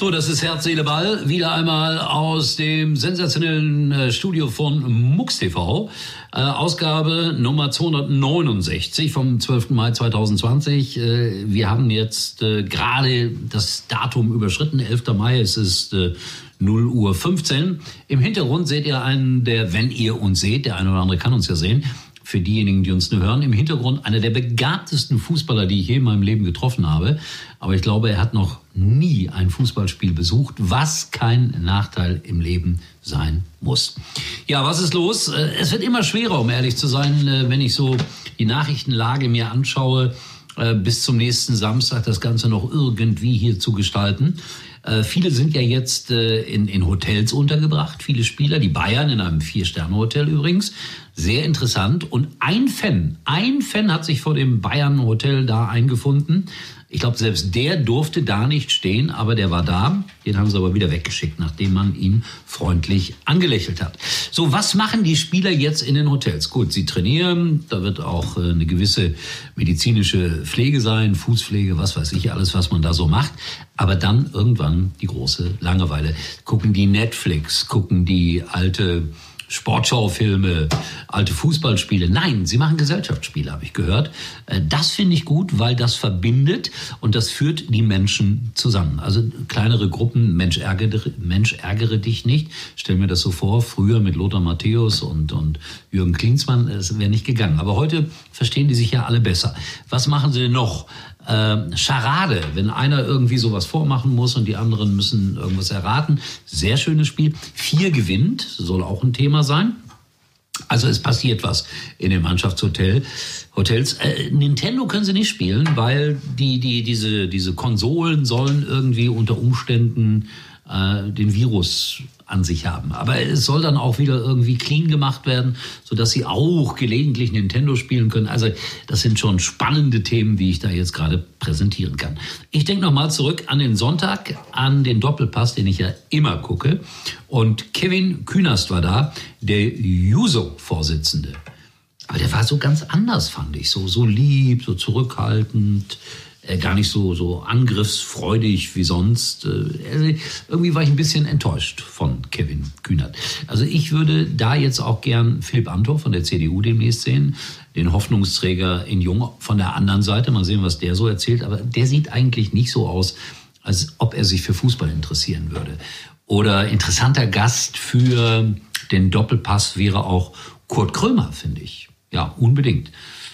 So, das ist Herz, Seele, Ball. Wieder einmal aus dem sensationellen äh, Studio von MUX TV. Äh, Ausgabe Nummer 269 vom 12. Mai 2020. Äh, wir haben jetzt äh, gerade das Datum überschritten, 11. Mai. Es ist äh, 0 Uhr 15. Im Hintergrund seht ihr einen, der, wenn ihr uns seht, der eine oder andere kann uns ja sehen, für diejenigen, die uns nur hören, im Hintergrund einer der begabtesten Fußballer, die ich je in meinem Leben getroffen habe. Aber ich glaube, er hat noch nie ein Fußballspiel besucht, was kein Nachteil im Leben sein muss. Ja, was ist los? Äh, es wird immer schwerer, um ehrlich zu sein, äh, wenn ich so die Nachrichtenlage mir anschaue, bis zum nächsten Samstag das Ganze noch irgendwie hier zu gestalten. Viele sind ja jetzt in, in Hotels untergebracht, viele Spieler, die Bayern in einem Vier-Sterne-Hotel übrigens. Sehr interessant. Und ein Fan, ein Fan hat sich vor dem Bayern-Hotel da eingefunden. Ich glaube, selbst der durfte da nicht stehen, aber der war da. Den haben sie aber wieder weggeschickt, nachdem man ihn freundlich angelächelt hat. So, was machen die Spieler jetzt in den Hotels? Gut, sie trainieren, da wird auch äh, eine gewisse medizinische Pflege sein, Fußpflege, was weiß ich, alles, was man da so macht. Aber dann irgendwann die große Langeweile. Gucken die Netflix, gucken die alte Sportschaufilme, alte Fußballspiele. Nein, sie machen Gesellschaftsspiele, habe ich gehört. Äh, das finde ich gut, weil das verbindet und das führt die Menschen zusammen. Also kleinere Gruppen, Mensch ärgere, Mensch ärgere dich nicht. Stell mir das so vor, früher mit Lothar Matthäus und, und Jürgen Klinsmann, es wäre nicht gegangen. Aber heute verstehen die sich ja alle besser. Was machen sie noch? Äh, Charade, wenn einer irgendwie sowas vormachen muss und die anderen müssen irgendwas erraten. Sehr schönes Spiel. Vier gewinnt, soll auch ein Thema sein. Also es passiert was in den Mannschaftshotel. Hotels. Äh, Nintendo können sie nicht spielen, weil die, die, diese, diese Konsolen sollen irgendwie unter Umständen äh, den Virus an sich haben. Aber es soll dann auch wieder irgendwie clean gemacht werden, sodass sie auch gelegentlich Nintendo spielen können. Also das sind schon spannende Themen, wie ich da jetzt gerade präsentieren kann. Ich denke nochmal zurück an den Sonntag, an den Doppelpass, den ich ja immer gucke. Und Kevin Künast war da, der Juso-Vorsitzende. Aber der war so ganz anders, fand ich. So, so lieb, so zurückhaltend gar nicht so, so angriffsfreudig wie sonst. Äh, irgendwie war ich ein bisschen enttäuscht von Kevin Kühnert. Also ich würde da jetzt auch gern Philipp Antor von der CDU demnächst sehen, den Hoffnungsträger in Jung von der anderen Seite. Mal sehen, was der so erzählt. Aber der sieht eigentlich nicht so aus, als ob er sich für Fußball interessieren würde. Oder interessanter Gast für den Doppelpass wäre auch Kurt Krömer, finde ich. Ja, unbedingt.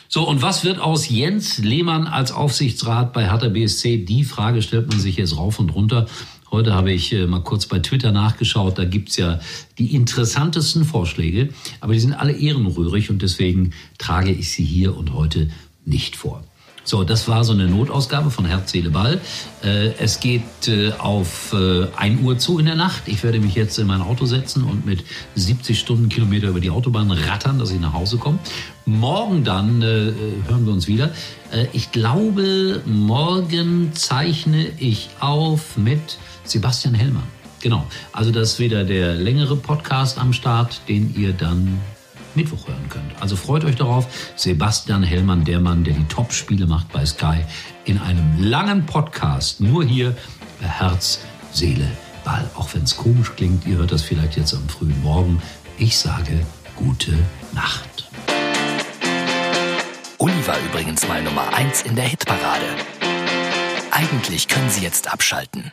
So, und was wird aus Jens Lehmann als Aufsichtsrat bei Hertha BSC? Die Frage stellt man sich jetzt rauf und runter. Heute habe ich äh, mal kurz bei Twitter nachgeschaut. Da gibt's ja die interessantesten Vorschläge, aber die sind alle ehrenrührig und deswegen trage ich sie hier und heute nicht vor. So, das war so eine Notausgabe von Herz, Seele, Ball. Äh, es geht äh, auf äh, 1 Uhr zu in der Nacht. Ich werde mich jetzt in mein Auto setzen und mit 70 Stundenkilometer über die Autobahn rattern, dass ich nach Hause komme. Morgen dann äh, hören wir uns wieder. Äh, ich glaube, morgen zeichne ich auf mit Sebastian Hellmann. Genau. Also das ist wieder der längere Podcast am Start, den ihr dann Mittwoch hören könnt. Also freut euch darauf. Sebastian Hellmann, der Mann, der die Top-Spiele macht bei Sky, in einem langen Podcast. Nur hier bei Herz, Seele, Ball. Auch wenn es komisch klingt, ihr hört das vielleicht jetzt am frühen Morgen. Ich sage gute Nacht. Uli war übrigens mal Nummer 1 in der Hitparade. Eigentlich können Sie jetzt abschalten.